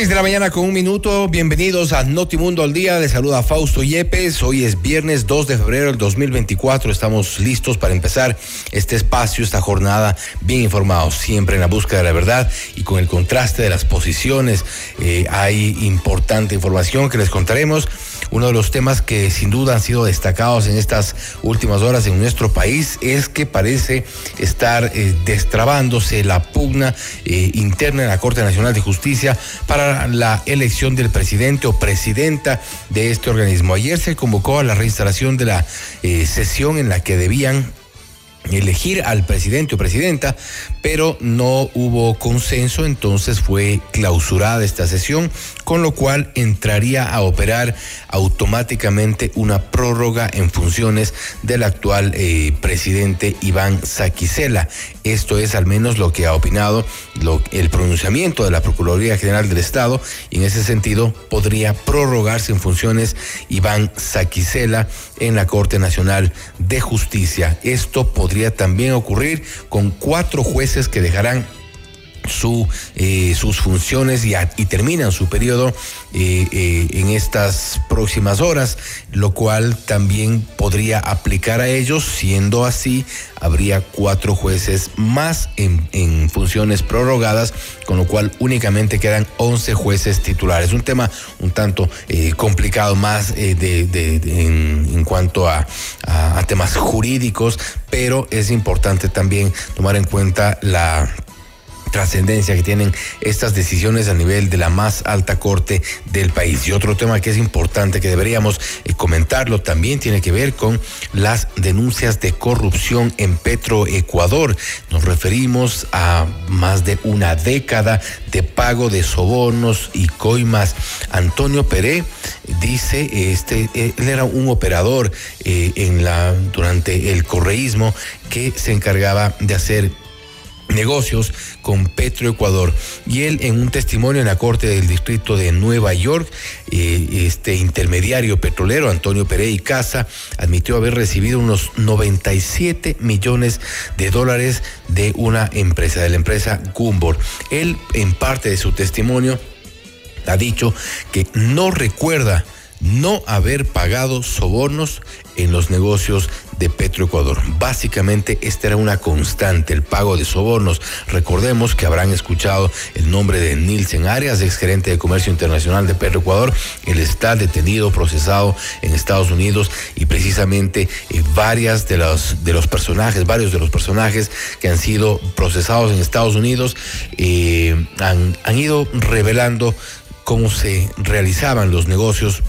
6 de la mañana con un minuto, bienvenidos a Notimundo al Día, les saluda Fausto Yepes, hoy es viernes 2 de febrero del 2024, estamos listos para empezar este espacio, esta jornada, bien informados, siempre en la búsqueda de la verdad y con el contraste de las posiciones, eh, hay importante información que les contaremos uno de los temas que sin duda han sido destacados en estas últimas horas en nuestro país es que parece estar eh, destrabándose la pugna eh, interna en la Corte Nacional de Justicia para la elección del presidente o presidenta de este organismo. Ayer se convocó a la reinstalación de la eh, sesión en la que debían elegir al presidente o presidenta, pero no hubo consenso, entonces fue clausurada esta sesión, con lo cual entraría a operar automáticamente una prórroga en funciones del actual eh, presidente Iván Saquicela. Esto es al menos lo que ha opinado el pronunciamiento de la Procuraduría General del Estado y en ese sentido podría prorrogarse en funciones Iván Saquicela en la Corte Nacional de Justicia. Esto podría también ocurrir con cuatro jueces que dejarán su, eh, sus funciones y, terminan su periodo eh, eh, en estas próximas horas, lo cual también podría aplicar a ellos. Siendo así, habría cuatro jueces más en, funciones prorrogadas, con lo cual únicamente quedan 11 jueces titulares. Un tema un tanto complicado más de, en, cuanto a temas jurídicos, pero es importante también tomar en cuenta la trascendencia que tienen estas decisiones a nivel de la más alta corte del país. Y otro tema que es importante que deberíamos eh, comentarlo también tiene que ver con las denuncias de corrupción en Petroecuador. Nos referimos a más de una década de pago de sobornos y coimas. Antonio Peré dice, este, él era un operador eh, en la, durante el correísmo que se encargaba de hacer negocios con Petroecuador. Y él en un testimonio en la Corte del Distrito de Nueva York, eh, este intermediario petrolero, Antonio Perey Casa, admitió haber recibido unos 97 millones de dólares de una empresa, de la empresa Gumbor. Él en parte de su testimonio ha dicho que no recuerda no haber pagado sobornos en los negocios de Petroecuador. Básicamente esta era una constante, el pago de sobornos. Recordemos que habrán escuchado el nombre de Nielsen Arias, ex gerente de comercio internacional de Petroecuador. Él está detenido, procesado en Estados Unidos y precisamente eh, varias de los, de los personajes, varios de los personajes que han sido procesados en Estados Unidos eh, han, han ido revelando cómo se realizaban los negocios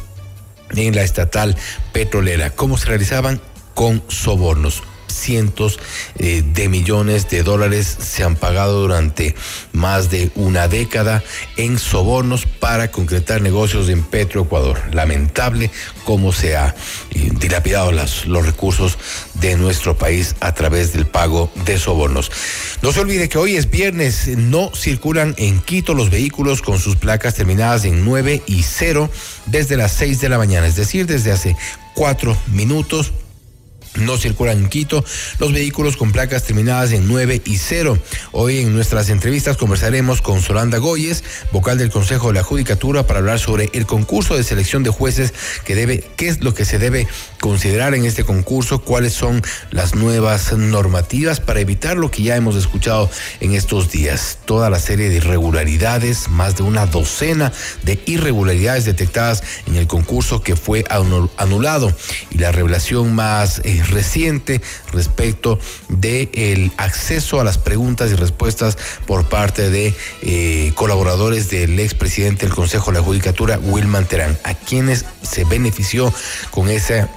en la estatal petrolera, cómo se realizaban con sobornos cientos eh, de millones de dólares se han pagado durante más de una década en sobornos para concretar negocios en Petroecuador. Lamentable cómo se ha eh, dilapidado los recursos de nuestro país a través del pago de sobornos. No se olvide que hoy es viernes, no circulan en Quito los vehículos con sus placas terminadas en 9 y 0 desde las 6 de la mañana, es decir, desde hace cuatro minutos no circulan en Quito los vehículos con placas terminadas en 9 y 0. Hoy en nuestras entrevistas conversaremos con Solanda Goyes, vocal del Consejo de la Judicatura, para hablar sobre el concurso de selección de jueces que debe, qué es lo que se debe considerar en este concurso, cuáles son las nuevas normativas para evitar lo que ya hemos escuchado en estos días. Toda la serie de irregularidades, más de una docena de irregularidades detectadas en el concurso que fue anulado y la revelación más eh, reciente respecto de el acceso a las preguntas y respuestas por parte de eh, colaboradores del expresidente del Consejo de la Judicatura, Wilman Terán, a quienes se benefició con ese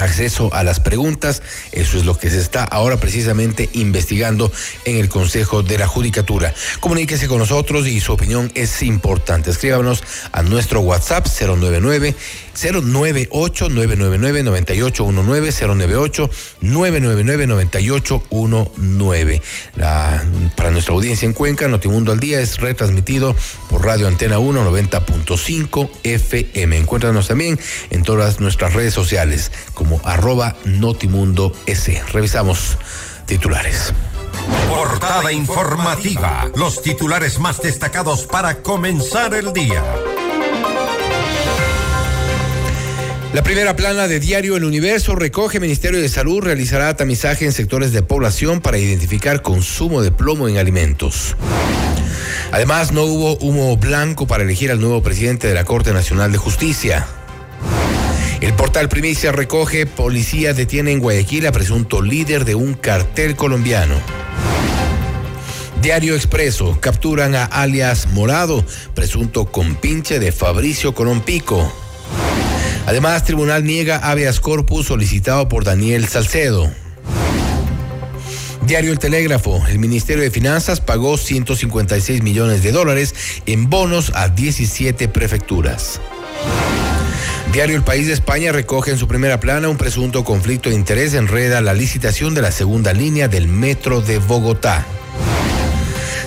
acceso a las preguntas. Eso es lo que se está ahora precisamente investigando en el Consejo de la Judicatura. Comuníquese con nosotros y su opinión es importante. Escríbanos a nuestro WhatsApp 099 098 999 9819 098 999 9819. La, para nuestra audiencia en Cuenca, Notimundo al día es retransmitido por Radio Antena 1 90.5 FM. Encuéntranos también en todas nuestras redes sociales como arroba Notimundo S. Revisamos titulares. Portada informativa. Los titulares más destacados para comenzar el día. La primera plana de Diario El Universo recoge Ministerio de Salud realizará tamizaje en sectores de población para identificar consumo de plomo en alimentos. Además, no hubo humo blanco para elegir al nuevo presidente de la Corte Nacional de Justicia. El portal Primicia recoge policía detiene en Guayaquil a presunto líder de un cartel colombiano. Diario Expreso capturan a alias Morado, presunto compinche de Fabricio Colompico. Además, tribunal niega habeas corpus solicitado por Daniel Salcedo. Diario El Telégrafo, el Ministerio de Finanzas pagó 156 millones de dólares en bonos a 17 prefecturas. Diario El País de España recoge en su primera plana un presunto conflicto de interés enreda la licitación de la segunda línea del metro de Bogotá.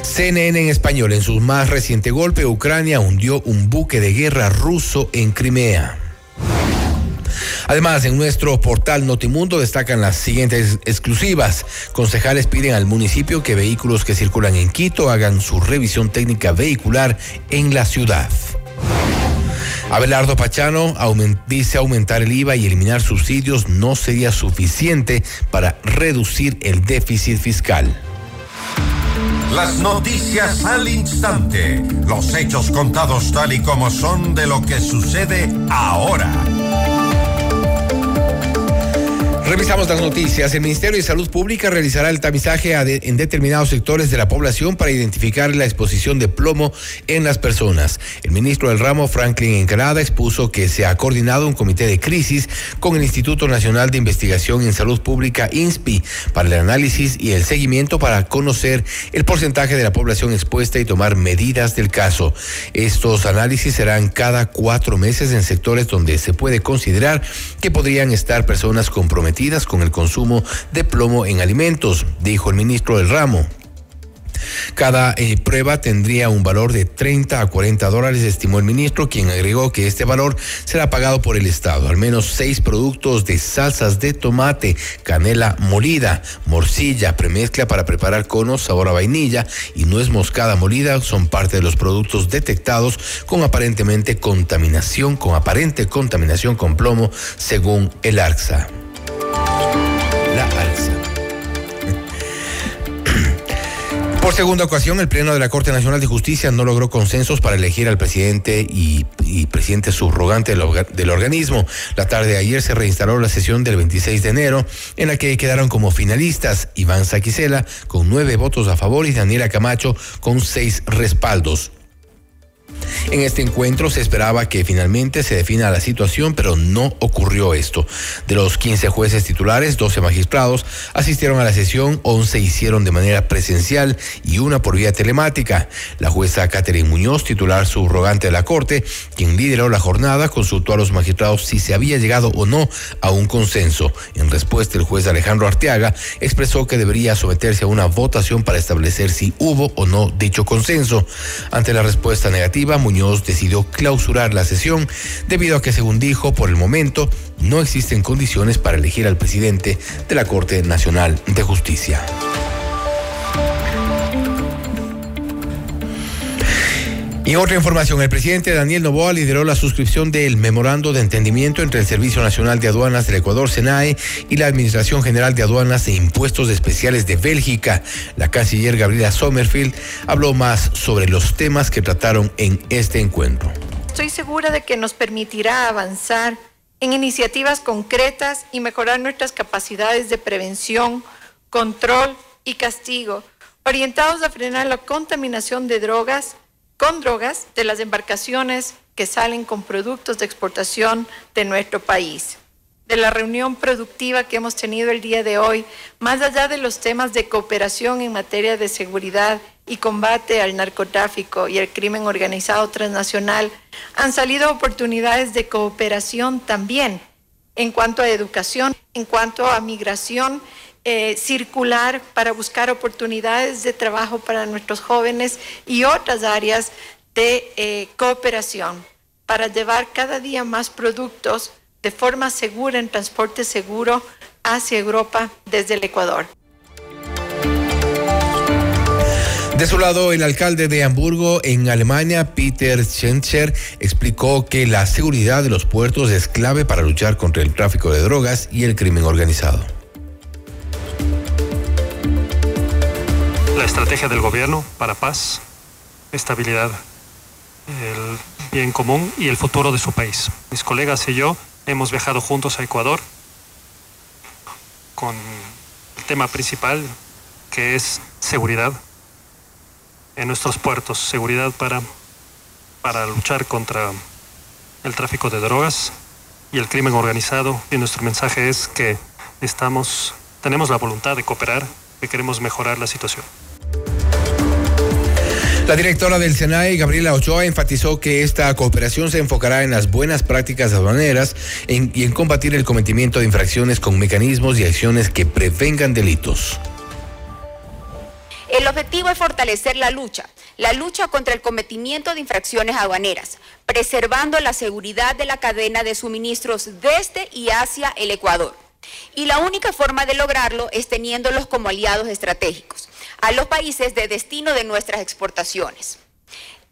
CNN en español, en su más reciente golpe, Ucrania hundió un buque de guerra ruso en Crimea. Además, en nuestro portal Notimundo destacan las siguientes exclusivas. Concejales piden al municipio que vehículos que circulan en Quito hagan su revisión técnica vehicular en la ciudad. Abelardo Pachano dice aumentar el IVA y eliminar subsidios no sería suficiente para reducir el déficit fiscal. Las noticias al instante, los hechos contados tal y como son de lo que sucede ahora. Revisamos las noticias. El Ministerio de Salud Pública realizará el tamizaje en determinados sectores de la población para identificar la exposición de plomo en las personas. El ministro del ramo, Franklin Encarada, expuso que se ha coordinado un comité de crisis con el Instituto Nacional de Investigación en Salud Pública, INSPI, para el análisis y el seguimiento para conocer el porcentaje de la población expuesta y tomar medidas del caso. Estos análisis serán cada cuatro meses en sectores donde se puede considerar que podrían estar personas comprometidas con el consumo de plomo en alimentos, dijo el ministro del ramo. Cada eh, prueba tendría un valor de 30 a 40 dólares, estimó el ministro, quien agregó que este valor será pagado por el Estado. Al menos seis productos de salsas de tomate, canela molida, morcilla, premezcla para preparar conos sabor a vainilla y nuez moscada molida son parte de los productos detectados con aparentemente contaminación, con aparente contaminación con plomo, según el ARCSA Por segunda ocasión, el Pleno de la Corte Nacional de Justicia no logró consensos para elegir al presidente y, presidente subrogante del, del, organismo. La tarde de ayer se reinstaló la sesión del 26 de enero, en la que quedaron como finalistas Iván Saquicela con nueve votos a favor y Daniela Camacho con seis respaldos. En este encuentro se esperaba que finalmente se defina la situación, pero no ocurrió esto. De los 15 jueces titulares, 12 magistrados asistieron a la sesión, 11 hicieron de manera presencial y una por vía telemática. La jueza Catherine Muñoz, titular subrogante de la Corte, quien lideró la jornada, consultó a los magistrados si se había llegado o no a un consenso. En respuesta, el juez Alejandro Arteaga expresó que debería someterse a una votación para establecer si hubo o no dicho consenso. Ante la respuesta negativa, Muñoz decidió clausurar la sesión debido a que, según dijo, por el momento no existen condiciones para elegir al presidente de la Corte Nacional de Justicia. Y otra información, el presidente Daniel Novoa lideró la suscripción del memorando de entendimiento entre el Servicio Nacional de Aduanas del Ecuador, SENAE, y la Administración General de Aduanas e Impuestos Especiales de Bélgica. La canciller Gabriela Sommerfield habló más sobre los temas que trataron en este encuentro. Estoy segura de que nos permitirá avanzar en iniciativas concretas y mejorar nuestras capacidades de prevención, control y castigo, orientados a frenar la contaminación de drogas, con drogas de las embarcaciones que salen con productos de exportación de nuestro país. De la reunión productiva que hemos tenido el día de hoy, más allá de los temas de cooperación en materia de seguridad y combate al narcotráfico y el crimen organizado transnacional, han salido oportunidades de cooperación también en cuanto a educación, en cuanto a migración eh, circular para buscar oportunidades de trabajo para nuestros jóvenes y otras áreas de eh, cooperación para llevar cada día más productos de forma segura en transporte seguro hacia Europa desde el Ecuador. De su lado, el alcalde de Hamburgo, en Alemania, Peter Schenscher, explicó que la seguridad de los puertos es clave para luchar contra el tráfico de drogas y el crimen organizado. La estrategia del gobierno para paz, estabilidad, el bien común y el futuro de su país. Mis colegas y yo hemos viajado juntos a Ecuador con el tema principal que es seguridad en nuestros puertos, seguridad para, para luchar contra el tráfico de drogas y el crimen organizado. Y nuestro mensaje es que estamos, tenemos la voluntad de cooperar, que queremos mejorar la situación. La directora del SENAE, Gabriela Ochoa, enfatizó que esta cooperación se enfocará en las buenas prácticas aduaneras y en combatir el cometimiento de infracciones con mecanismos y acciones que prevengan delitos. El objetivo es fortalecer la lucha, la lucha contra el cometimiento de infracciones aduaneras, preservando la seguridad de la cadena de suministros desde y hacia el Ecuador. Y la única forma de lograrlo es teniéndolos como aliados estratégicos a los países de destino de nuestras exportaciones.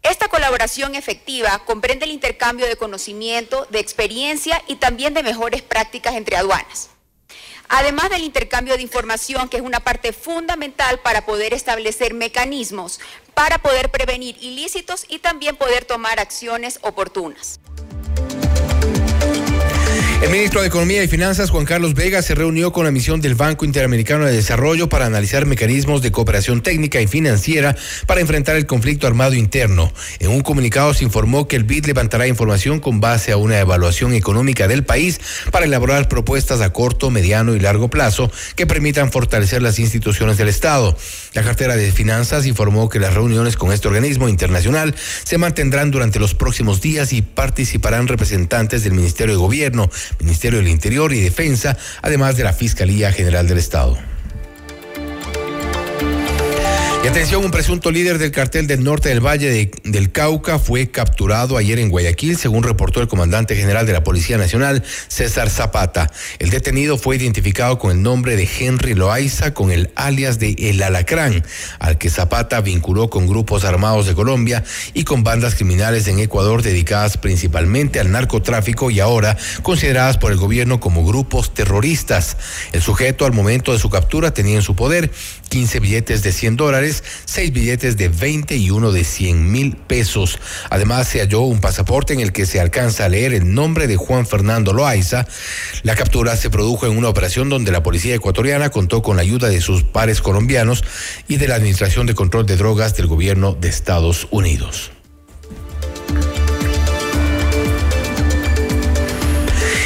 Esta colaboración efectiva comprende el intercambio de conocimiento, de experiencia y también de mejores prácticas entre aduanas. Además del intercambio de información, que es una parte fundamental para poder establecer mecanismos para poder prevenir ilícitos y también poder tomar acciones oportunas. El ministro de Economía y Finanzas, Juan Carlos Vega, se reunió con la misión del Banco Interamericano de Desarrollo para analizar mecanismos de cooperación técnica y financiera para enfrentar el conflicto armado interno. En un comunicado se informó que el BID levantará información con base a una evaluación económica del país para elaborar propuestas a corto, mediano y largo plazo que permitan fortalecer las instituciones del Estado. La cartera de Finanzas informó que las reuniones con este organismo internacional se mantendrán durante los próximos días y participarán representantes del Ministerio de Gobierno, Ministerio del Interior y Defensa, además de la Fiscalía General del Estado. Y atención, un presunto líder del cartel del norte del Valle del Cauca fue capturado ayer en Guayaquil, según reportó el comandante general de la Policía Nacional, César Zapata. El detenido fue identificado con el nombre de Henry Loaiza, con el alias de El Alacrán, al que Zapata vinculó con grupos armados de Colombia y con bandas criminales en Ecuador dedicadas principalmente al narcotráfico y ahora consideradas por el gobierno como grupos terroristas. El sujeto al momento de su captura tenía en su poder 15 billetes de 100 dólares, seis billetes de 20 y uno de 100 mil pesos. Además, se halló un pasaporte en el que se alcanza a leer el nombre de Juan Fernando Loaiza. La captura se produjo en una operación donde la policía ecuatoriana contó con la ayuda de sus pares colombianos y de la Administración de Control de Drogas del gobierno de Estados Unidos.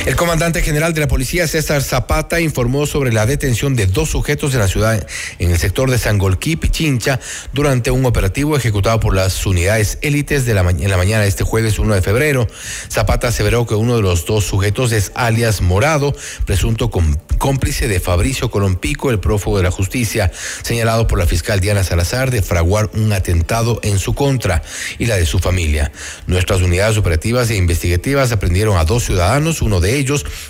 El comandante general de la policía, César Zapata, informó sobre la detención de dos sujetos en la ciudad, en el sector de Sangolquí, Pichincha, durante un operativo ejecutado por las unidades élites de la en la mañana de este jueves 1 de febrero. Zapata aseveró que uno de los dos sujetos es alias Morado, presunto cómplice de Fabricio Colompico, el prófugo de la justicia, señalado por la fiscal Diana Salazar de fraguar un atentado en su contra y la de su familia. Nuestras unidades operativas e investigativas aprendieron a dos ciudadanos, uno de ellos,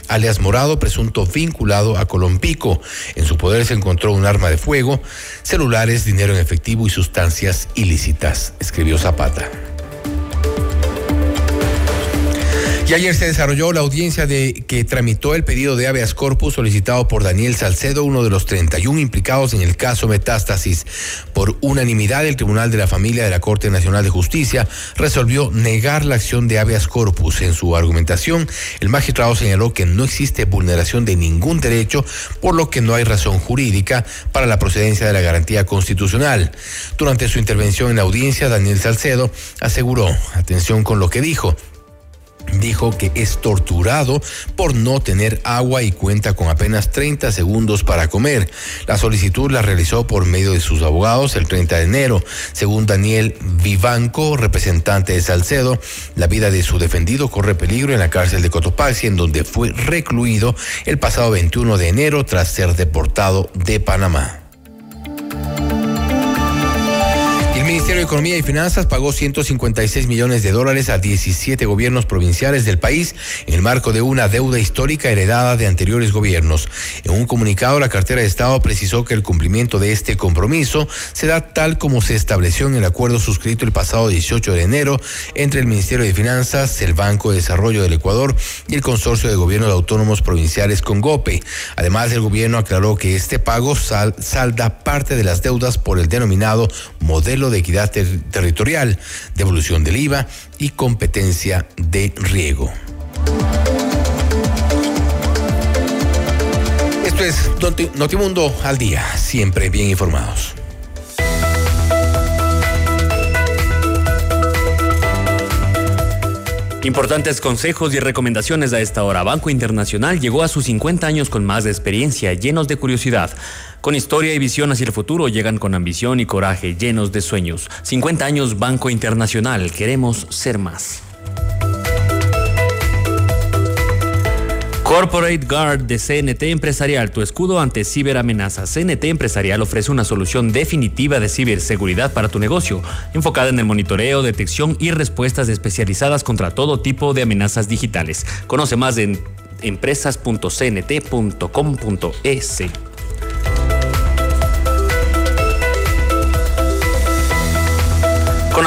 alias Morado, presunto vinculado a Colompico. En su poder se encontró un arma de fuego, celulares, dinero en efectivo y sustancias ilícitas, escribió Zapata. Y ayer se desarrolló la audiencia de que tramitó el pedido de habeas corpus solicitado por Daniel Salcedo, uno de los 31 implicados en el caso Metástasis. Por unanimidad, el Tribunal de la Familia de la Corte Nacional de Justicia resolvió negar la acción de habeas corpus. En su argumentación, el magistrado señaló que no existe vulneración de ningún derecho, por lo que no hay razón jurídica para la procedencia de la garantía constitucional. Durante su intervención en la audiencia, Daniel Salcedo aseguró, atención con lo que dijo, dijo que es torturado por no tener agua y cuenta con apenas 30 segundos para comer. La solicitud la realizó por medio de sus abogados el 30 de enero. Según Daniel Vivanco, representante de Salcedo, la vida de su defendido corre peligro en la cárcel de Cotopaxi, en donde fue recluido el pasado 21 de enero tras ser deportado de Panamá. Ministerio de Economía y Finanzas pagó 156 millones de dólares a 17 gobiernos provinciales del país en el marco de una deuda histórica heredada de anteriores gobiernos. En un comunicado, la cartera de Estado precisó que el cumplimiento de este compromiso será tal como se estableció en el acuerdo suscrito el pasado 18 de enero entre el Ministerio de Finanzas, el Banco de Desarrollo del Ecuador y el Consorcio de Gobiernos Autónomos Provinciales con GOPE. Además, el gobierno aclaró que este pago salda parte de las deudas por el denominado modelo de equidad territorial, devolución del IVA y competencia de riego. Esto es Notimundo al día, siempre bien informados. Importantes consejos y recomendaciones a esta hora. Banco Internacional llegó a sus 50 años con más de experiencia, llenos de curiosidad. Con historia y visión hacia el futuro, llegan con ambición y coraje, llenos de sueños. 50 años Banco Internacional, queremos ser más. Corporate Guard de CNT Empresarial, tu escudo ante ciberamenazas. CNT Empresarial ofrece una solución definitiva de ciberseguridad para tu negocio, enfocada en el monitoreo, detección y respuestas especializadas contra todo tipo de amenazas digitales. Conoce más en empresas.cnt.com.es.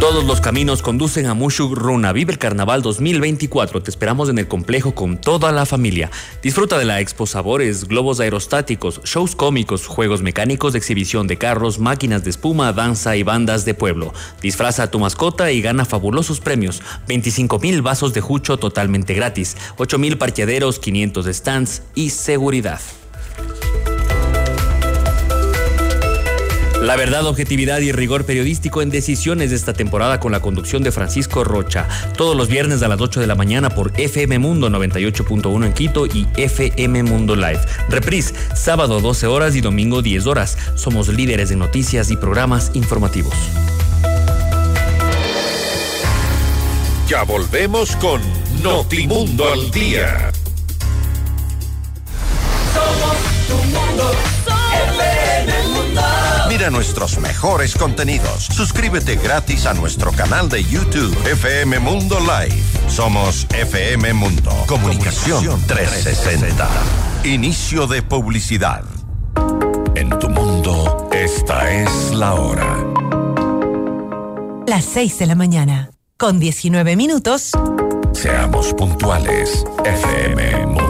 Todos los caminos conducen a Mushuk Runa. Vive el Carnaval 2024. Te esperamos en el complejo con toda la familia. Disfruta de la expo sabores, globos aerostáticos, shows cómicos, juegos mecánicos, exhibición de carros, máquinas de espuma, danza y bandas de pueblo. Disfraza a tu mascota y gana fabulosos premios. 25 mil vasos de jucho totalmente gratis, 8 mil parqueaderos, 500 stands y seguridad. La verdad, objetividad y rigor periodístico en decisiones de esta temporada con la conducción de Francisco Rocha. Todos los viernes a las 8 de la mañana por FM Mundo 98.1 en Quito y FM Mundo Live. Reprise, sábado 12 horas y domingo 10 horas. Somos líderes de noticias y programas informativos. Ya volvemos con Notimundo al Día. Somos tu mundo. Mira nuestros mejores contenidos. Suscríbete gratis a nuestro canal de YouTube FM Mundo Live. Somos FM Mundo. Comunicación 360. Inicio de publicidad. En tu mundo, esta es la hora. Las 6 de la mañana, con 19 minutos. Seamos puntuales, FM Mundo.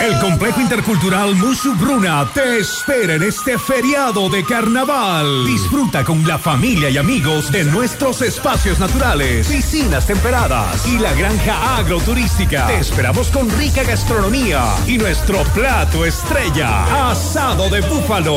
El complejo intercultural Mushugruna te espera en este feriado de carnaval. Disfruta con la familia y amigos de nuestros espacios naturales, piscinas temperadas y la granja agroturística. Te esperamos con rica gastronomía y nuestro plato estrella, asado de búfalo.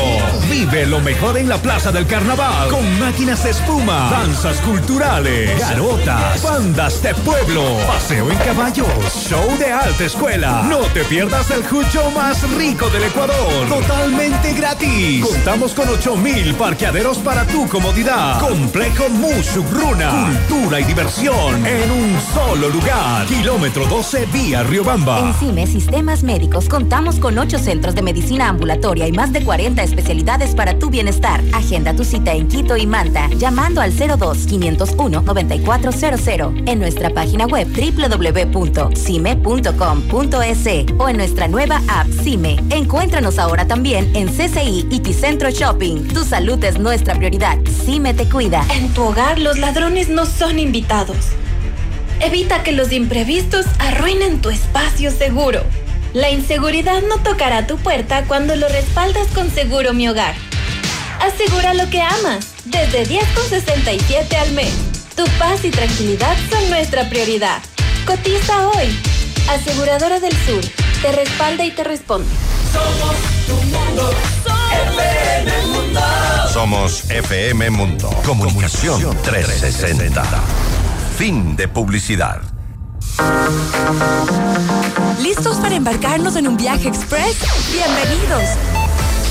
Vive lo mejor en la Plaza del Carnaval con máquinas de espuma, danzas culturales, garotas, bandas de pueblo, paseo en caballos, show de alta escuela. No te pierdas el jucho más rico del Ecuador. Totalmente gratis. Contamos con 8000 parqueaderos para tu comodidad. Complejo Mushugruna. Cultura y diversión en un solo lugar. Kilómetro 12 vía Riobamba. En CIME Sistemas Médicos contamos con 8 centros de medicina ambulatoria y más de 40 especialidades para tu bienestar. Agenda tu cita en Quito y Manta llamando al 02 501 9400 en nuestra página web o en nuestra nueva app CIME. Encuéntranos ahora también en CCI y Ticentro Shopping. Tu salud es nuestra prioridad. CIME te cuida. En tu hogar los ladrones no son invitados. Evita que los imprevistos arruinen tu espacio seguro. La inseguridad no tocará tu puerta cuando lo respaldas con Seguro Mi Hogar. Asegura lo que amas, desde 10,67 al mes. Tu paz y tranquilidad son nuestra prioridad. Cotiza hoy. Aseguradora del Sur, te respalda y te responde. Somos tu mundo, FM Mundo. Somos FM Mundo. Comunicación 360. Fin de publicidad. ¿Listos para embarcarnos en un viaje express? Bienvenidos.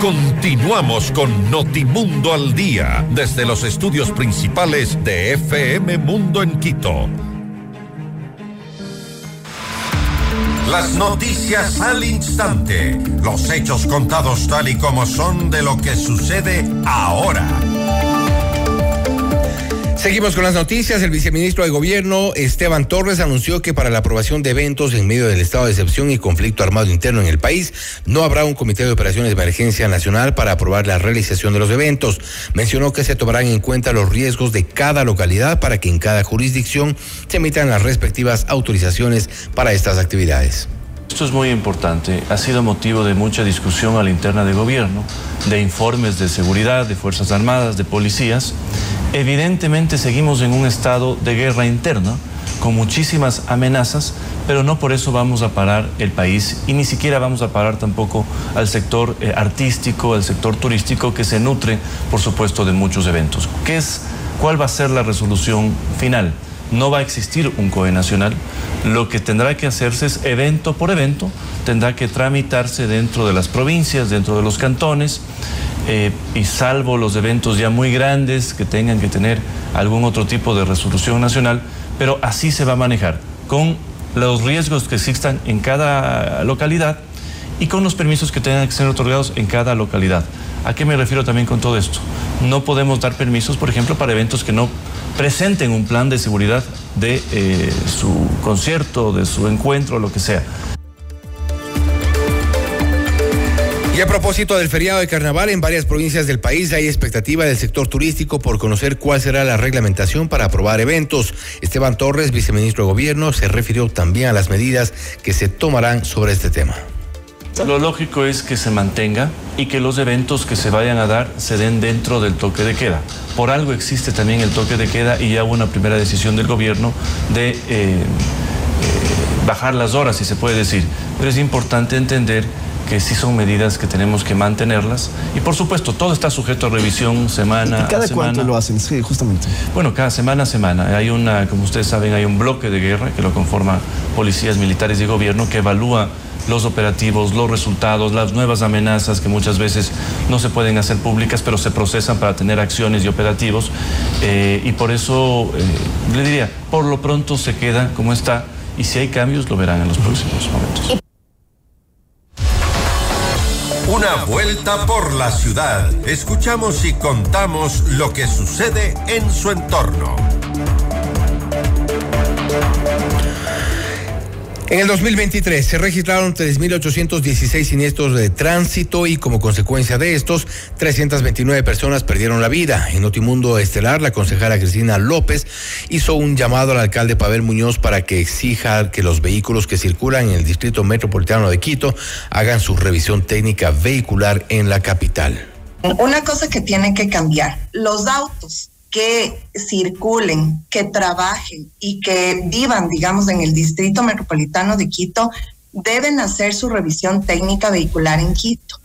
Continuamos con Notimundo al Día, desde los estudios principales de FM Mundo en Quito. Las noticias al instante, los hechos contados tal y como son de lo que sucede ahora. Seguimos con las noticias. El viceministro de Gobierno, Esteban Torres, anunció que para la aprobación de eventos en medio del estado de excepción y conflicto armado interno en el país, no habrá un comité de operaciones de emergencia nacional para aprobar la realización de los eventos. Mencionó que se tomarán en cuenta los riesgos de cada localidad para que en cada jurisdicción se emitan las respectivas autorizaciones para estas actividades. Esto es muy importante. Ha sido motivo de mucha discusión a la interna de gobierno, de informes de seguridad, de Fuerzas Armadas, de policías. Evidentemente seguimos en un estado de guerra interna, con muchísimas amenazas, pero no por eso vamos a parar el país y ni siquiera vamos a parar tampoco al sector eh, artístico, al sector turístico que se nutre, por supuesto, de muchos eventos. ¿Qué es, ¿Cuál va a ser la resolución final? No va a existir un COE nacional. Lo que tendrá que hacerse es evento por evento, tendrá que tramitarse dentro de las provincias, dentro de los cantones, eh, y salvo los eventos ya muy grandes que tengan que tener algún otro tipo de resolución nacional, pero así se va a manejar, con los riesgos que existan en cada localidad y con los permisos que tengan que ser otorgados en cada localidad. ¿A qué me refiero también con todo esto? No podemos dar permisos, por ejemplo, para eventos que no presenten un plan de seguridad de eh, su concierto, de su encuentro, lo que sea. Y a propósito del feriado de carnaval, en varias provincias del país hay expectativa del sector turístico por conocer cuál será la reglamentación para aprobar eventos. Esteban Torres, viceministro de Gobierno, se refirió también a las medidas que se tomarán sobre este tema. Lo lógico es que se mantenga y que los eventos que se vayan a dar se den dentro del toque de queda. Por algo existe también el toque de queda y ya hubo una primera decisión del gobierno de eh, eh, bajar las horas, si se puede decir, pero es importante entender que sí son medidas que tenemos que mantenerlas. Y por supuesto, todo está sujeto a revisión semana ¿Y cada a semana. cuánto lo hacen? Sí, justamente. Bueno, cada semana a semana. Hay una, como ustedes saben, hay un bloque de guerra que lo conforma policías militares y gobierno que evalúa los operativos, los resultados, las nuevas amenazas que muchas veces no se pueden hacer públicas, pero se procesan para tener acciones y operativos. Eh, y por eso, eh, le diría, por lo pronto se queda como está y si hay cambios lo verán en los próximos momentos. Una vuelta por la ciudad. Escuchamos y contamos lo que sucede en su entorno. En el 2023 se registraron 3.816 siniestros de tránsito y como consecuencia de estos, 329 personas perdieron la vida. En Notimundo Estelar, la concejala Cristina López hizo un llamado al alcalde Pavel Muñoz para que exija que los vehículos que circulan en el Distrito Metropolitano de Quito hagan su revisión técnica vehicular en la capital. Una cosa que tiene que cambiar, los autos que circulen, que trabajen y que vivan, digamos, en el Distrito Metropolitano de Quito, deben hacer su revisión técnica vehicular en Quito.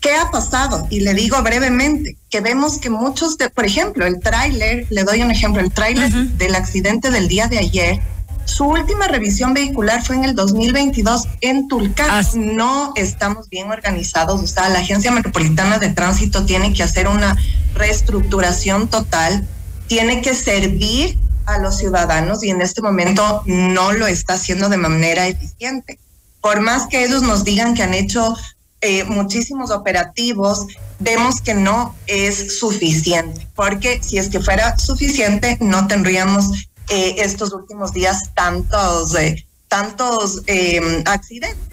¿Qué ha pasado? Y le digo brevemente, que vemos que muchos de, por ejemplo, el tráiler, le doy un ejemplo, el tráiler del accidente del día de ayer, su última revisión vehicular fue en el 2022 en Tulcán. No estamos bien organizados. O sea, la Agencia Metropolitana de Tránsito tiene que hacer una reestructuración total, tiene que servir a los ciudadanos y en este momento no lo está haciendo de manera eficiente. Por más que ellos nos digan que han hecho eh, muchísimos operativos, vemos que no es suficiente, porque si es que fuera suficiente, no tendríamos eh, estos últimos días tantos, eh, tantos eh, accidentes.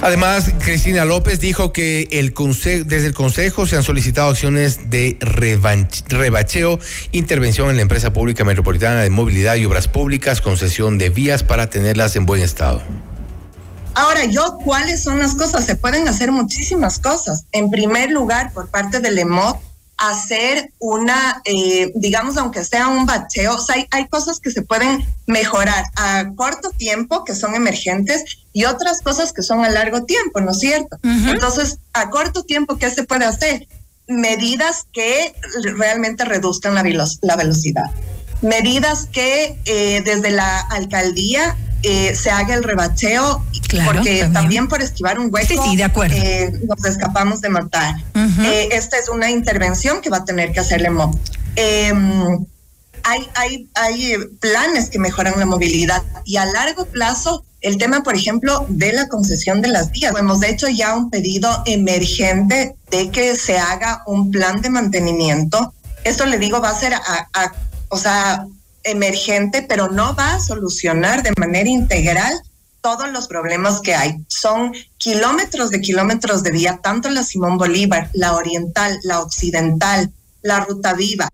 Además, Cristina López dijo que el desde el Consejo se han solicitado acciones de rebacheo, intervención en la empresa pública metropolitana de movilidad y obras públicas, concesión de vías para tenerlas en buen estado. Ahora, yo, ¿cuáles son las cosas? Se pueden hacer muchísimas cosas. En primer lugar, por parte del EMOT, hacer una, eh, digamos, aunque sea un bacheo, o sea, hay, hay, cosas que se pueden mejorar a corto tiempo, que son emergentes, y otras cosas que son a largo tiempo, ¿no es cierto? Entonces, a corto tiempo, ¿qué se puede hacer? Medidas que realmente reduzcan la, la velocidad. Medidas que eh, desde la alcaldía eh, se haga el rebacheo, porque también. por esquivar un hueco eh, nos escapamos de matar. Eh, esta es una intervención que va a tener que hacer MOB. Em, hay, hay, hay planes que mejoran la movilidad y a largo plazo el tema, por ejemplo, de la concesión de las vías. Hemos hecho ya un pedido emergente de que se haga un plan de mantenimiento. Esto le digo va a ser a, a o sea, emergente, pero no va a solucionar de manera integral todos los problemas que hay. Son kilómetros de kilómetros de vía, tanto la Simón Bolívar, la oriental, la occidental, la ruta viva.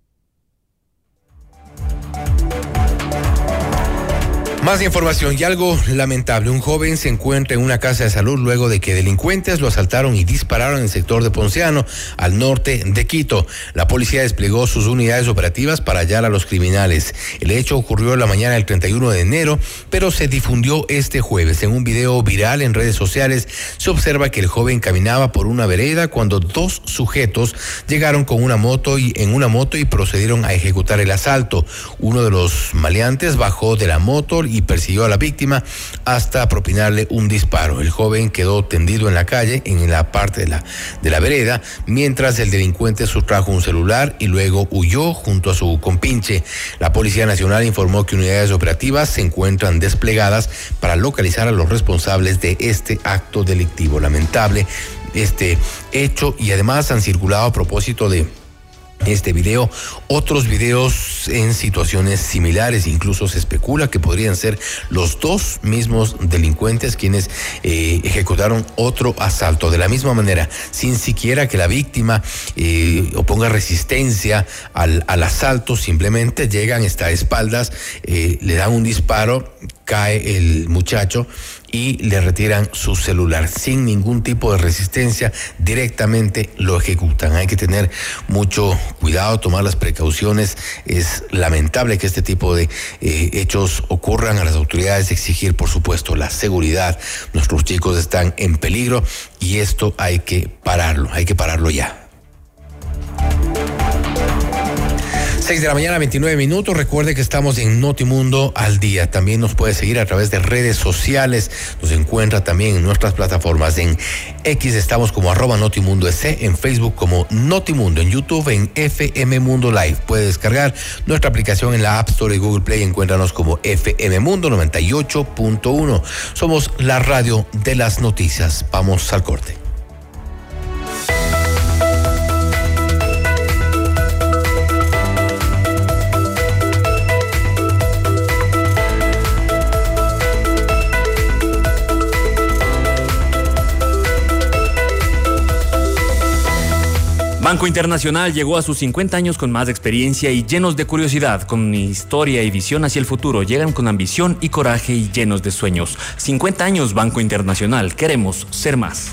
Más información y algo lamentable. Un joven se encuentra en una casa de salud luego de que delincuentes lo asaltaron y dispararon en el sector de Ponciano, al norte de Quito. La policía desplegó sus unidades operativas para hallar a los criminales. El hecho ocurrió la mañana del 31 de enero, pero se difundió este jueves. En un video viral en redes sociales se observa que el joven caminaba por una vereda cuando dos sujetos llegaron con una moto y en una moto y procedieron a ejecutar el asalto. Uno de los maleantes bajó de la moto persiguió a la víctima hasta propinarle un disparo. El joven quedó tendido en la calle, en la parte de la, de la vereda, mientras el delincuente sustrajo un celular y luego huyó junto a su compinche. La Policía Nacional informó que unidades operativas se encuentran desplegadas para localizar a los responsables de este acto delictivo. Lamentable este hecho y además han circulado a propósito de este video, otros videos en situaciones similares, incluso se especula que podrían ser los dos mismos delincuentes quienes eh, ejecutaron otro asalto. De la misma manera, sin siquiera que la víctima eh, oponga resistencia al, al, asalto, simplemente llegan, está a espaldas, eh, le dan un disparo cae el muchacho y le retiran su celular sin ningún tipo de resistencia, directamente lo ejecutan. Hay que tener mucho cuidado, tomar las precauciones. Es lamentable que este tipo de eh, hechos ocurran a las autoridades, exigir por supuesto la seguridad. Nuestros chicos están en peligro y esto hay que pararlo, hay que pararlo ya. 6 de la mañana, 29 minutos. Recuerde que estamos en Notimundo al día. También nos puede seguir a través de redes sociales. Nos encuentra también en nuestras plataformas. En X estamos como arroba Notimundo S, en Facebook como Notimundo, en YouTube en FM Mundo Live. Puede descargar nuestra aplicación en la App Store y Google Play. Encuéntranos como FM Mundo 98.1. Somos la radio de las noticias. Vamos al corte. Banco Internacional llegó a sus 50 años con más experiencia y llenos de curiosidad, con historia y visión hacia el futuro. Llegan con ambición y coraje y llenos de sueños. 50 años Banco Internacional. Queremos ser más.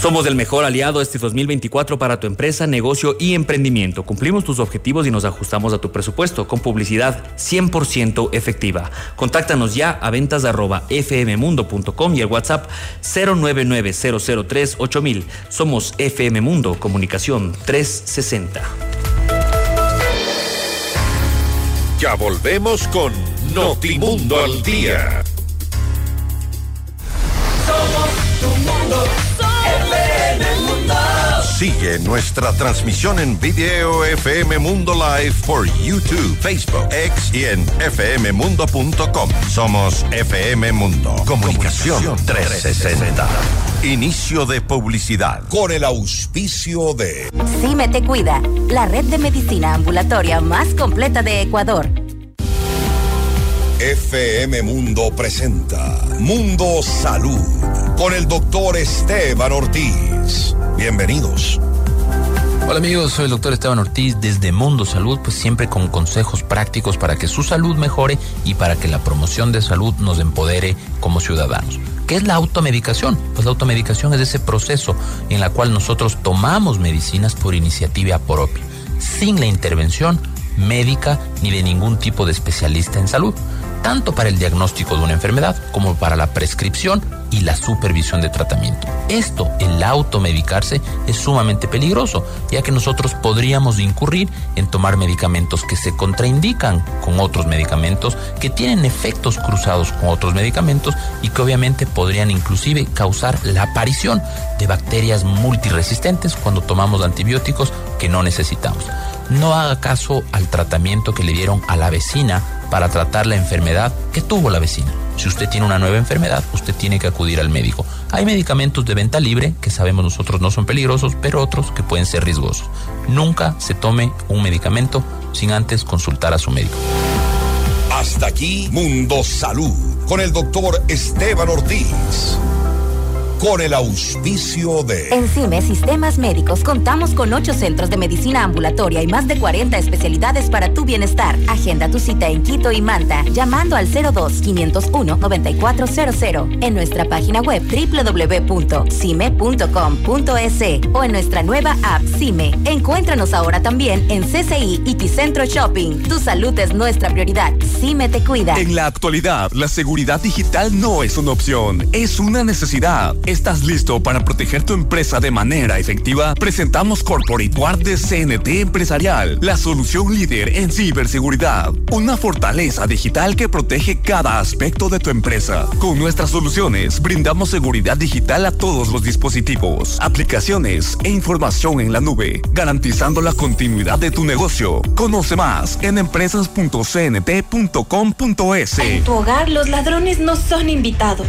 Somos el mejor aliado este 2024 para tu empresa, negocio y emprendimiento. Cumplimos tus objetivos y nos ajustamos a tu presupuesto con publicidad 100% efectiva. Contáctanos ya a ventas fmmundo.com y el WhatsApp 099 Somos FM Mundo, Comunicación 360. Ya volvemos con Notimundo al Día. Somos tu mundo. Sigue nuestra transmisión en video FM Mundo Live por YouTube, Facebook, X y en fmmundo.com. Somos FM Mundo. Comunicación 360. Inicio de publicidad. Con el auspicio de... CIME Te Cuida, la red de medicina ambulatoria más completa de Ecuador. FM Mundo presenta Mundo Salud con el doctor Esteban Ortiz. Bienvenidos. Hola amigos, soy el doctor Esteban Ortiz desde Mundo Salud, pues siempre con consejos prácticos para que su salud mejore y para que la promoción de salud nos empodere como ciudadanos. ¿Qué es la automedicación? Pues la automedicación es ese proceso en la cual nosotros tomamos medicinas por iniciativa propia, sin la intervención médica ni de ningún tipo de especialista en salud tanto para el diagnóstico de una enfermedad como para la prescripción y la supervisión de tratamiento. Esto, el automedicarse, es sumamente peligroso, ya que nosotros podríamos incurrir en tomar medicamentos que se contraindican con otros medicamentos, que tienen efectos cruzados con otros medicamentos y que obviamente podrían inclusive causar la aparición de bacterias multiresistentes cuando tomamos antibióticos que no necesitamos. No haga caso al tratamiento que le dieron a la vecina para tratar la enfermedad que tuvo la vecina. Si usted tiene una nueva enfermedad, usted tiene que acudir al médico. Hay medicamentos de venta libre que sabemos nosotros no son peligrosos, pero otros que pueden ser riesgosos. Nunca se tome un medicamento sin antes consultar a su médico. Hasta aquí Mundo Salud con el doctor Esteban Ortiz con el auspicio de... En CIME Sistemas Médicos contamos con ocho centros de medicina ambulatoria y más de 40 especialidades para tu bienestar. Agenda tu cita en Quito y Manta llamando al 02-501-9400 en nuestra página web www.cime.com.es o en nuestra nueva app CIME. Encuéntranos ahora también en CCI y Ticentro Shopping. Tu salud es nuestra prioridad. CIME te cuida. En la actualidad, la seguridad digital no es una opción, es una necesidad ¿Estás listo para proteger tu empresa de manera efectiva? Presentamos Corporate Guard de CNT Empresarial, la solución líder en ciberseguridad. Una fortaleza digital que protege cada aspecto de tu empresa. Con nuestras soluciones brindamos seguridad digital a todos los dispositivos, aplicaciones e información en la nube, garantizando la continuidad de tu negocio. Conoce más en empresas.cnt.com.es. En tu hogar los ladrones no son invitados.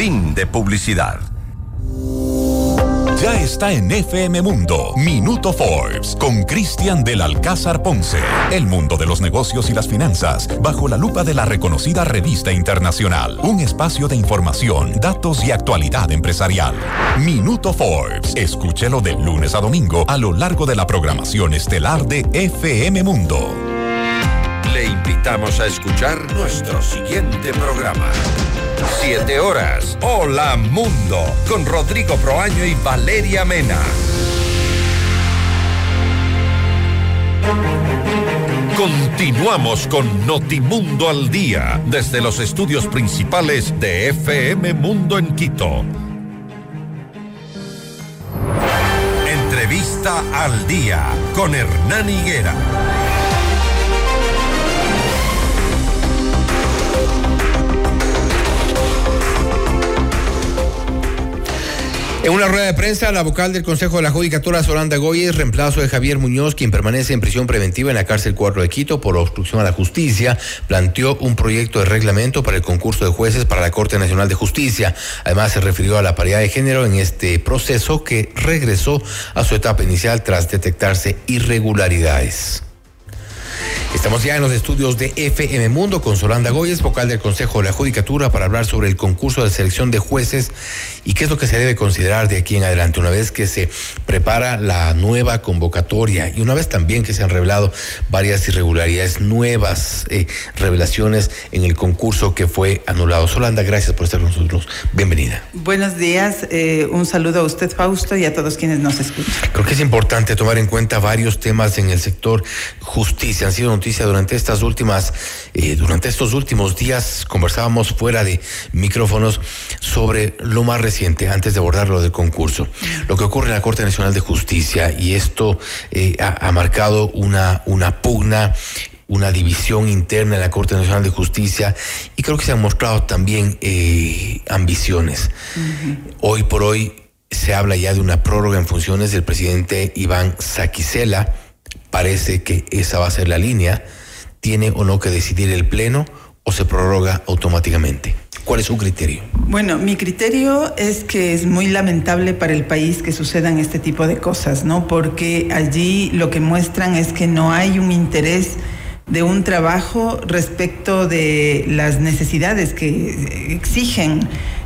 Fin de publicidad. Ya está en FM Mundo, Minuto Forbes, con Cristian del Alcázar Ponce. El mundo de los negocios y las finanzas, bajo la lupa de la reconocida revista internacional. Un espacio de información, datos y actualidad empresarial. Minuto Forbes, escúchelo de lunes a domingo a lo largo de la programación estelar de FM Mundo. Le invitamos a escuchar nuestro siguiente programa. Siete horas. Hola Mundo. Con Rodrigo Proaño y Valeria Mena. Continuamos con Notimundo al Día. Desde los estudios principales de FM Mundo en Quito. Entrevista al Día con Hernán Higuera. En una rueda de prensa, la vocal del Consejo de la Judicatura, Solanda Goyes, reemplazo de Javier Muñoz, quien permanece en prisión preventiva en la cárcel 4 de Quito por obstrucción a la justicia, planteó un proyecto de reglamento para el concurso de jueces para la Corte Nacional de Justicia. Además, se refirió a la paridad de género en este proceso que regresó a su etapa inicial tras detectarse irregularidades. Estamos ya en los estudios de FM Mundo con Solanda Goyes, vocal del Consejo de la Judicatura, para hablar sobre el concurso de selección de jueces y qué es lo que se debe considerar de aquí en adelante, una vez que se prepara la nueva convocatoria y una vez también que se han revelado varias irregularidades, nuevas eh, revelaciones en el concurso que fue anulado. Solanda, gracias por estar con nosotros. Bienvenida. Buenos días, eh, un saludo a usted, Fausto, y a todos quienes nos escuchan. Creo que es importante tomar en cuenta varios temas en el sector justicia. Han sido noticia durante estas últimas, eh, durante estos últimos días. Conversábamos fuera de micrófonos sobre lo más reciente, antes de abordar lo del concurso. Lo que ocurre en la Corte Nacional de Justicia, y esto eh, ha, ha marcado una, una pugna una división interna en la Corte Nacional de Justicia y creo que se han mostrado también eh, ambiciones. Hoy por hoy se habla ya de una prórroga en funciones del presidente Iván Saquicela. Parece que esa va a ser la línea. ¿Tiene o no que decidir el Pleno o se prorroga automáticamente? ¿Cuál es su criterio? Bueno, mi criterio es que es muy lamentable para el país que sucedan este tipo de cosas, ¿no? Porque allí lo que muestran es que no hay un interés de un trabajo respecto de las necesidades que exigen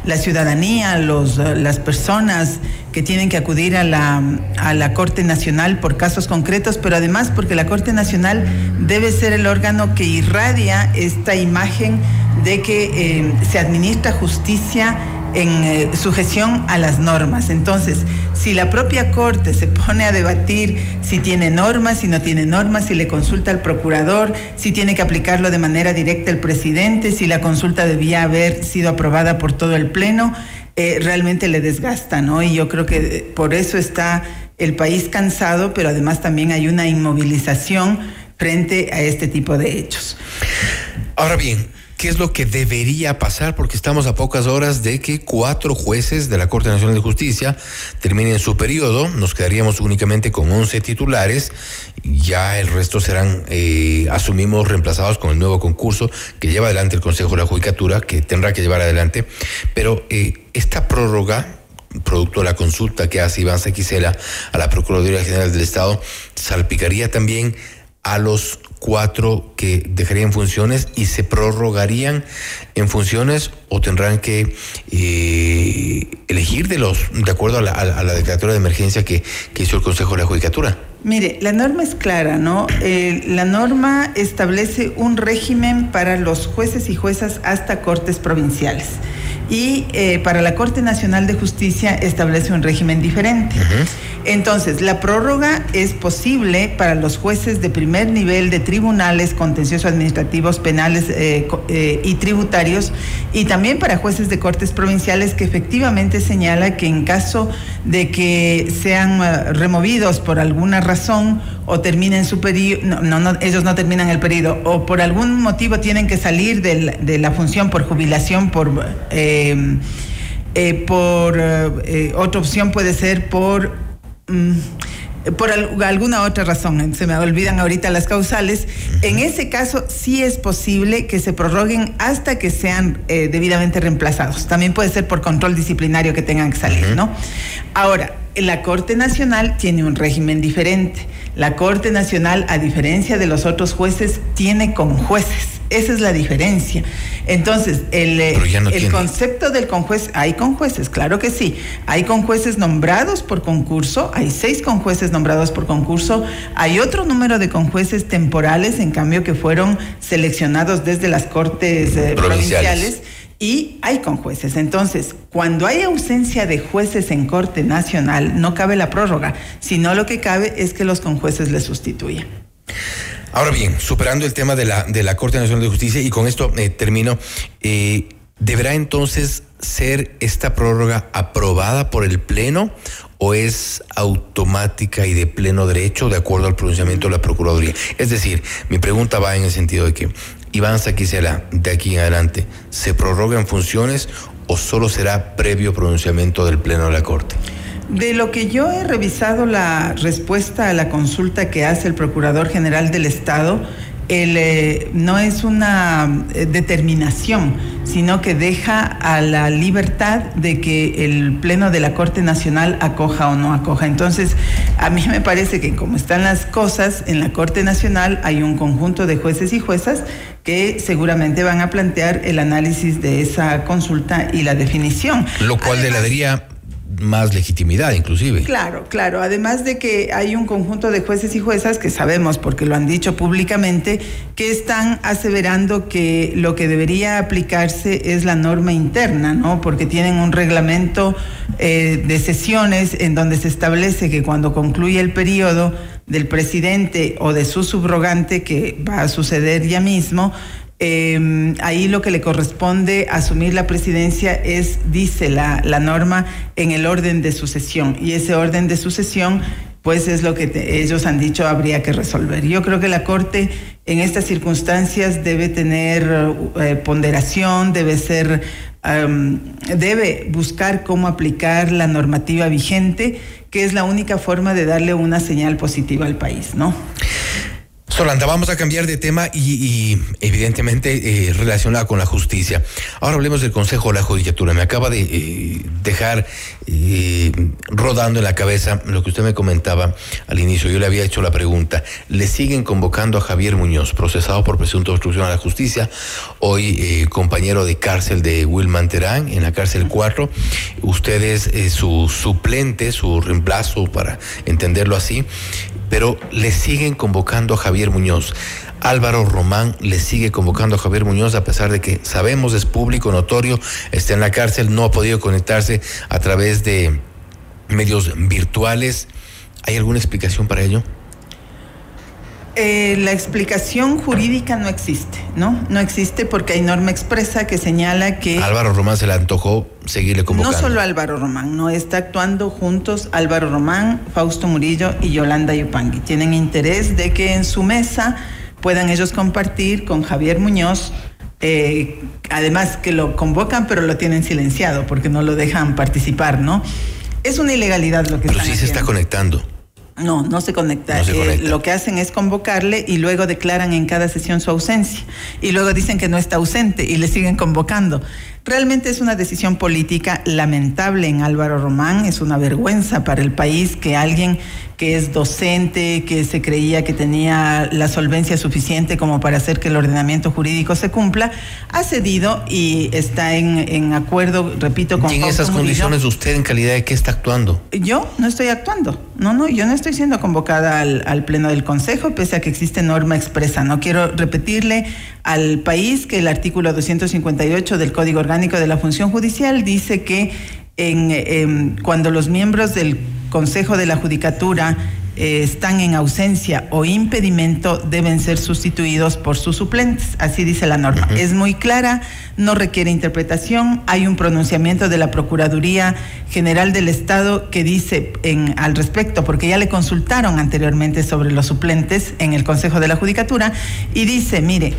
la ciudadanía, los, las personas que tienen que acudir a la, a la Corte Nacional por casos concretos, pero además porque la Corte Nacional debe ser el órgano que irradia esta imagen de que eh, se administra justicia en eh, sujeción a las normas. Entonces, si la propia Corte se pone a debatir si tiene normas, si no tiene normas, si le consulta al procurador, si tiene que aplicarlo de manera directa el presidente, si la consulta debía haber sido aprobada por todo el Pleno, eh, realmente le desgasta, ¿no? Y yo creo que eh, por eso está el país cansado, pero además también hay una inmovilización frente a este tipo de hechos. Ahora bien, ¿qué es lo que debería pasar? Porque estamos a pocas horas de que cuatro jueces de la Corte Nacional de Justicia terminen su periodo. Nos quedaríamos únicamente con 11 titulares. Ya el resto serán, eh, asumimos, reemplazados con el nuevo concurso que lleva adelante el Consejo de la Judicatura, que tendrá que llevar adelante. Pero eh, esta prórroga producto de la consulta que hace Iván Sequicela a la Procuraduría General del Estado, salpicaría también a los cuatro que dejarían funciones y se prorrogarían en funciones o tendrán que eh, elegir de los de acuerdo a la, a de emergencia que, que hizo el Consejo de la Judicatura. Mire, la norma es clara, ¿no? Eh, la norma establece un régimen para los jueces y juezas hasta cortes provinciales. Y eh, para la Corte Nacional de Justicia establece un régimen diferente. Entonces, la prórroga es posible para los jueces de primer nivel de tribunales contenciosos administrativos, penales eh, eh, y tributarios, y también para jueces de cortes provinciales que efectivamente señala que en caso de que sean removidos por alguna razón o terminen su periodo, no, no, ellos no terminan el periodo, o por algún motivo tienen que salir de de la función por jubilación, por... Eh, eh, por eh, otra opción puede ser por mm, por alguna otra razón, se me olvidan ahorita las causales, en ese caso sí es posible que se prorroguen hasta que sean eh, debidamente reemplazados. También puede ser por control disciplinario que tengan que salir, ¿no? Ahora, la Corte Nacional tiene un régimen diferente. La Corte Nacional, a diferencia de los otros jueces, tiene con jueces. Esa es la diferencia. Entonces, el, eh, el concepto del conjuez, hay conjueces, claro que sí. Hay conjueces nombrados por concurso, hay seis conjueces nombrados por concurso, hay otro número de conjueces temporales, en cambio, que fueron seleccionados desde las cortes eh, provinciales y hay conjueces. Entonces, cuando hay ausencia de jueces en Corte Nacional, no cabe la prórroga, sino lo que cabe es que los conjueces le sustituyan. Ahora bien, superando el tema de la, de la Corte Nacional de Justicia, y con esto eh, termino, eh, ¿deberá entonces ser esta prórroga aprobada por el Pleno o es automática y de pleno derecho de acuerdo al pronunciamiento de la Procuraduría? Es decir, mi pregunta va en el sentido de que Iván Saquicela, de aquí en adelante, ¿se prorroga en funciones o solo será previo pronunciamiento del Pleno de la Corte? De lo que yo he revisado la respuesta a la consulta que hace el Procurador General del Estado, el, eh, no es una eh, determinación, sino que deja a la libertad de que el Pleno de la Corte Nacional acoja o no acoja. Entonces, a mí me parece que como están las cosas, en la Corte Nacional hay un conjunto de jueces y juezas que seguramente van a plantear el análisis de esa consulta y la definición. Lo cual le daría más legitimidad inclusive. Claro, claro. Además de que hay un conjunto de jueces y juezas que sabemos, porque lo han dicho públicamente, que están aseverando que lo que debería aplicarse es la norma interna, ¿no? Porque tienen un reglamento eh, de sesiones en donde se establece que cuando concluye el periodo del presidente o de su subrogante, que va a suceder ya mismo, eh, ahí lo que le corresponde asumir la presidencia es, dice la, la norma, en el orden de sucesión. Y ese orden de sucesión, pues es lo que ellos han dicho habría que resolver. Yo creo que la Corte en estas circunstancias debe tener eh, ponderación, debe ser, debe buscar cómo aplicar la normativa vigente, que es la única forma de darle una señal positiva al país, ¿no? Solanda, vamos a cambiar de tema y, evidentemente eh, relacionada con la justicia. Ahora hablemos del Consejo de la Judicatura. Me acaba de eh, dejar eh, rodando en la cabeza lo que usted me comentaba al inicio. Yo le había hecho la pregunta. ¿Le siguen convocando a Javier Muñoz, procesado por presunta obstrucción a la justicia? Hoy compañero de cárcel de Wilman Terán, en la cárcel 4. Usted es su suplente, su reemplazo, para entenderlo así pero le siguen convocando a Javier Muñoz. Álvaro Román le sigue convocando a Javier Muñoz a pesar de que sabemos es público, notorio, está en la cárcel, no ha podido conectarse a través de medios virtuales. ¿Hay alguna explicación para ello? Eh, la explicación jurídica no existe, ¿no? No existe porque hay norma expresa que señala que... Álvaro Román se le antojó seguirle convocando. No solo Álvaro Román, no está actuando juntos Álvaro Román, Fausto Murillo y Yolanda Yupangui. Tienen interés de que en su mesa puedan ellos compartir con Javier Muñoz, eh, además que lo convocan pero lo tienen silenciado porque no lo dejan participar, ¿no? Es una ilegalidad lo que pero sí se está conectando. No, no se conecta. Eh, lo que hacen es convocarle y luego declaran en cada sesión su ausencia. Y luego dicen que no está ausente y le siguen convocando. Realmente es una decisión política lamentable en Álvaro Román, es una vergüenza para el país que alguien que es docente, que se creía que tenía la solvencia suficiente como para hacer que el ordenamiento jurídico se cumpla, ha cedido y está en, acuerdo, repito, con... ¿Y en esas condiciones usted en calidad de qué está actuando? Yo no estoy actuando, no, no, yo no estoy siendo convocada al, al Pleno del Consejo, pese a que existe norma expresa. No quiero repetirle al país que el artículo 258 del Código Orgánico de la Función Judicial dice que en, em, cuando los miembros del Consejo de la Judicatura eh, están en ausencia o impedimento deben ser sustituidos por sus suplentes. Así dice la norma. Es muy clara, no requiere interpretación. Hay un pronunciamiento de la Procuraduría General del Estado que dice en, al respecto, porque ya le consultaron anteriormente sobre los suplentes en el Consejo de la Judicatura, y dice, mire,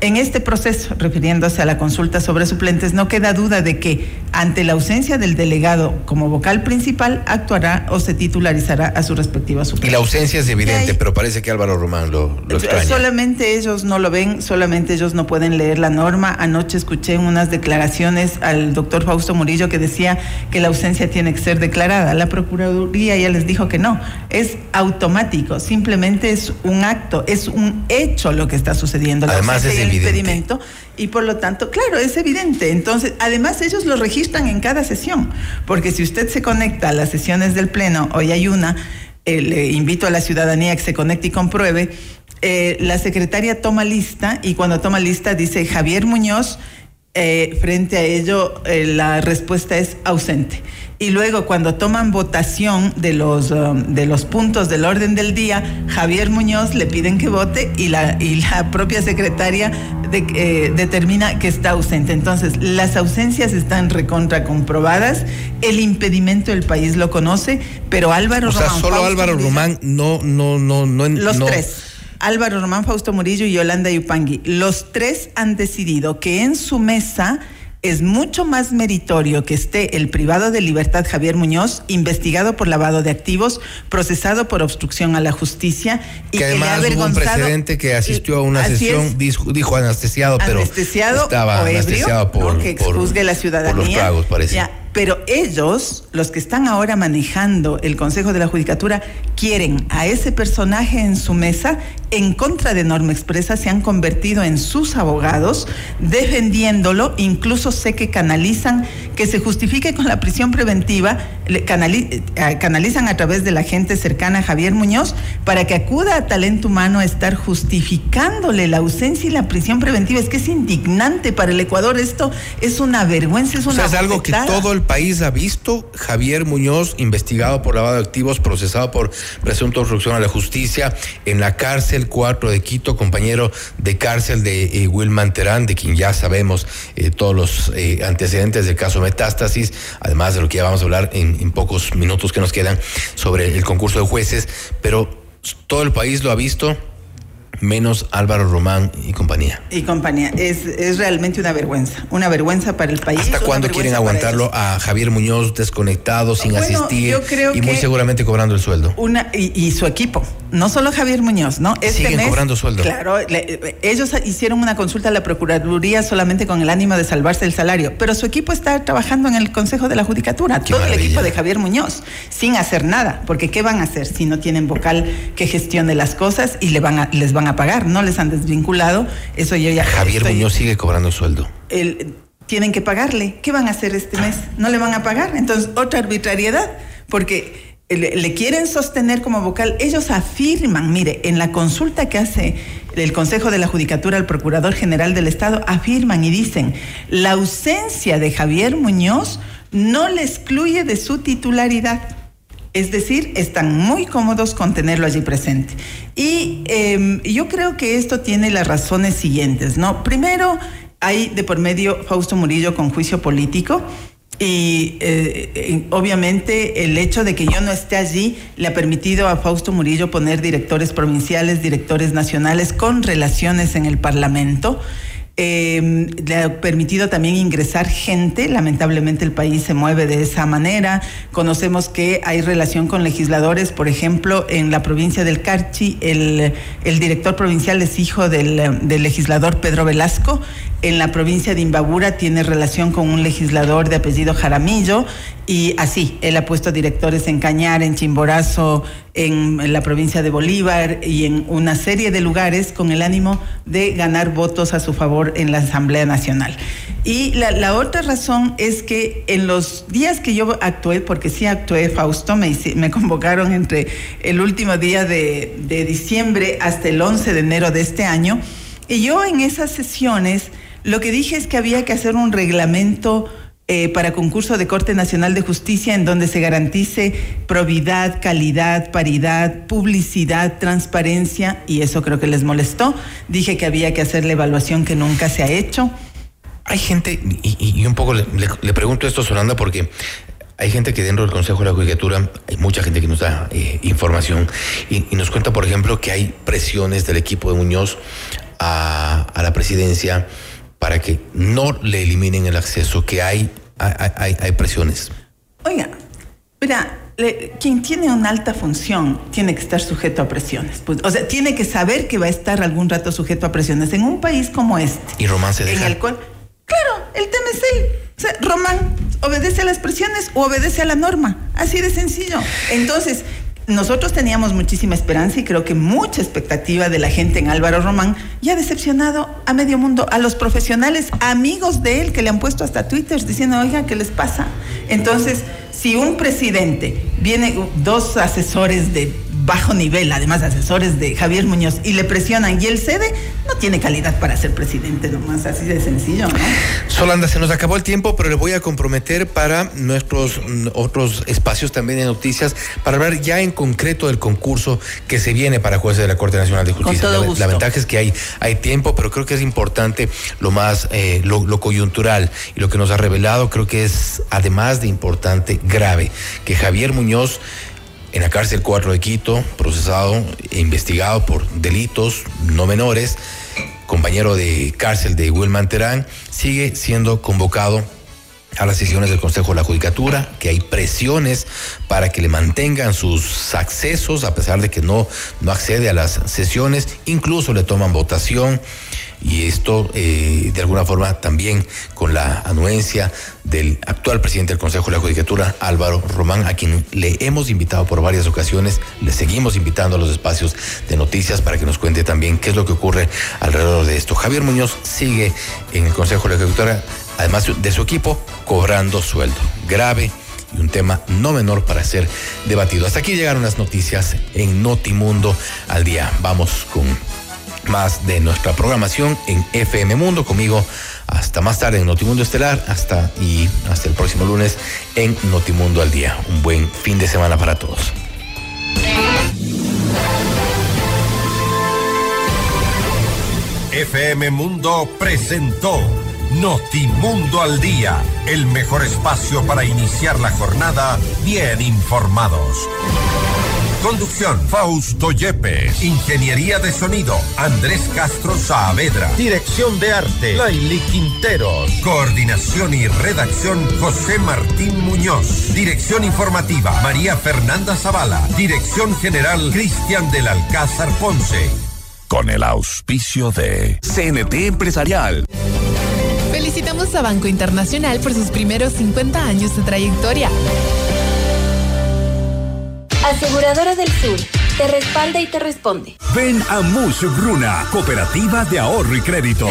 en este proceso, refiriéndose a la consulta sobre suplentes, no queda duda de que ante la ausencia del delegado como vocal principal actuará o se titularizará a su respectiva suplente. Y la ausencia es evidente, pero parece que Álvaro Román lo, lo extraña. Solamente ellos no lo ven, solamente ellos no pueden leer la norma. Anoche escuché unas declaraciones al doctor Fausto Murillo que decía que la ausencia tiene que ser declarada. La Procuraduría ya les dijo que no, es automático, simplemente es un acto, es un hecho lo que está sucediendo. Además es impedimento y por lo tanto, claro, es evidente. Entonces, además ellos lo registran en cada sesión, porque si usted se conecta a las sesiones del Pleno, hoy hay una, eh, le invito a la ciudadanía que se conecte y compruebe, eh, la secretaria toma lista y cuando toma lista dice Javier Muñoz, eh, frente a ello la respuesta es ausente y luego cuando toman votación de los, um, de los puntos del orden del día, Javier Muñoz le piden que vote y la, y la propia secretaria eh, determina que está ausente. Entonces, las ausencias están recontra comprobadas, el impedimento del país lo conoce, pero Álvaro o Román... O sea, solo Álvaro Román no, no, no, no... Los tres. Álvaro Román, Fausto Murillo y Yolanda Yupangui. Los tres han decidido que en su mesa es mucho más meritorio que esté el privado de libertad Javier Muñoz, investigado por lavado de activos, procesado por obstrucción a la justicia y que, además hubo un precedente que asistió a una sesión, dijo, anestesiado, pero estaba anestesiado por, que juzgue la ciudadanía. Por los tragos, parece. Pero ellos, los que están ahora manejando el Consejo de la Judicatura, quieren a ese personaje en su mesa en contra de norma expresa, se han convertido en sus abogados, defendiéndolo, incluso sé que canalizan, que se justifique con la prisión preventiva, eh, canalizan a través de la gente cercana a Javier Muñoz para que acuda a talento humano a estar justificándole la ausencia y la prisión preventiva. Es que es indignante para el Ecuador, esto es una vergüenza, es una... O sea, es algo que todo el país ha visto. Javier Muñoz, investigado por lavado de activos, procesado por presunta obstrucción a la justicia, en la cárcel 4 de Quito, compañero de cárcel de eh, Wilman Terán, de quien ya sabemos eh, todos los eh, antecedentes del caso Metástasis, además de lo que ya vamos a hablar en pocos minutos que nos quedan sobre el concurso de jueces, pero todo el país lo ha visto menos Álvaro Román y compañía. Y compañía. Es, es realmente una vergüenza, una vergüenza para el país. ¿Hasta cuándo quieren aguantarlo a Javier Muñoz desconectado, sin asistir y muy seguramente cobrando el sueldo? Una, y, su equipo, no solo Javier Muñoz, ¿no? Este Siguen cobrando sueldo. Claro, ellos hicieron una consulta a la Procuraduría solamente con el ánimo de salvarse el salario, pero su equipo está trabajando en el Consejo de la Judicatura, todo el equipo de Javier Muñoz, sin hacer nada, porque ¿qué van a hacer si no tienen vocal que gestione las cosas y le van a, les van a pagar, no les han desvinculado, eso yo ya... Javier Muñoz sigue cobrando sueldo. tienen que pagarle, ¿qué van a hacer este mes? No le van a pagar, entonces otra arbitrariedad, porque le, quieren sostener como vocal, ellos afirman, mire, en la consulta que hace el Consejo de la Judicatura al Procurador General del Estado, afirman y dicen, la ausencia de Javier Muñoz no le excluye de su titularidad. Es decir, están muy cómodos con tenerlo allí presente. Y em, yo creo que esto tiene las razones siguientes, ¿no? Primero, hay de por medio Fausto Murillo con juicio político. Y eh, obviamente el hecho de que yo no esté allí le ha permitido a Fausto Murillo poner directores provinciales, directores nacionales con relaciones en el Parlamento. Eh, le ha permitido también ingresar gente. Lamentablemente el país se mueve de esa manera. Conocemos que hay relación con legisladores, por ejemplo, en la provincia del Carchi, el, el director provincial es hijo del legislador Pedro Velasco en la provincia de Imbabura tiene relación con un legislador de apellido Jaramillo y así, él ha puesto directores en Cañar, en Chimborazo, en, la provincia de Bolívar y en una serie de lugares con el ánimo de ganar votos a su favor en la Asamblea Nacional. Y la, otra razón es que en los días que yo actué, porque sí actué, Fausto, me, me convocaron entre el último día de, de diciembre hasta el 11 de enero de este año, y yo en esas sesiones lo que dije es que había que hacer un reglamento eh, para concurso de Corte Nacional de Justicia en donde se garantice probidad, calidad, paridad, publicidad, transparencia, y eso creo que les molestó. Dije que había que hacer la evaluación que nunca se ha hecho. Hay gente, y, un poco le, pregunto esto, Solanda, porque hay gente que dentro del Consejo de la Judicatura, hay mucha gente que nos da eh, información y, nos cuenta, por ejemplo, que hay presiones del equipo de Muñoz a, a la presidencia para que no le eliminen el acceso, que hay, hay, hay, presiones. Oiga, mira, quien tiene una alta función tiene que estar sujeto a presiones. Pues, o sea, tiene que saber que va a estar algún rato sujeto a presiones en un país como este. Y Román se deja. En el cual, claro, el tema es él. O sea, Román obedece a las presiones o obedece a la norma. Así de sencillo. Entonces, nosotros teníamos muchísima esperanza y creo que mucha expectativa de la gente en Álvaro Román y ha decepcionado a medio mundo, a los profesionales, amigos de él que le han puesto hasta Twitter diciendo, oiga, ¿qué les pasa? Entonces, si un presidente viene, dos asesores de bajo nivel, además asesores de Javier Muñoz, y le presionan y él cede, no tiene calidad para ser presidente nomás, así de sencillo, ¿no? Solanda, se nos acabó el tiempo, pero le voy a comprometer para nuestros mm, otros espacios también de noticias, para hablar ya en concreto del concurso que se viene para jueces de la Corte Nacional de Justicia. La, ventaja es que hay, hay tiempo, pero creo que es importante lo más, eh, lo, lo coyuntural y lo que nos ha revelado, creo que es además de importante, grave, que Javier Muñoz en la cárcel 4 de Quito, procesado e investigado por delitos no menores, compañero de cárcel de Wilman Terán, sigue siendo convocado a las sesiones del Consejo de la Judicatura, que hay presiones para que le mantengan sus accesos, a pesar de que no, no accede a las sesiones, incluso le toman votación y esto eh, de alguna forma también con la anuencia del actual presidente del Consejo de la Judicatura, Álvaro Román, a quien le hemos invitado por varias ocasiones, le seguimos invitando a los espacios de noticias para que nos cuente también qué es lo que ocurre alrededor de esto. Javier Muñoz sigue en el Consejo de la Judicatura, además de su equipo, cobrando sueldo. Grave y un tema no menor para ser debatido. Hasta aquí llegaron las noticias en Notimundo al día. Vamos con más de nuestra programación en FM Mundo. Conmigo hasta más tarde en Notimundo Estelar, hasta y hasta el próximo lunes en Notimundo al día. Un buen fin de semana para todos. FM Mundo presentó Notimundo al día, el mejor espacio para iniciar la jornada bien informados. Conducción, Fausto Yepes. Ingeniería de sonido, Andrés Castro Saavedra. Dirección de arte, Laili Quinteros. Coordinación y redacción, José Martín Muñoz. Dirección informativa, María Fernanda Zavala. Dirección general, Cristian del Alcázar Ponce. Con el auspicio de CNT Empresarial. Felicitamos a Banco Internacional por sus primeros 50 años de trayectoria. Aseguradora del Sur. Te respalda y te responde. Ven a Mush Bruna, Cooperativa de Ahorro y Crédito.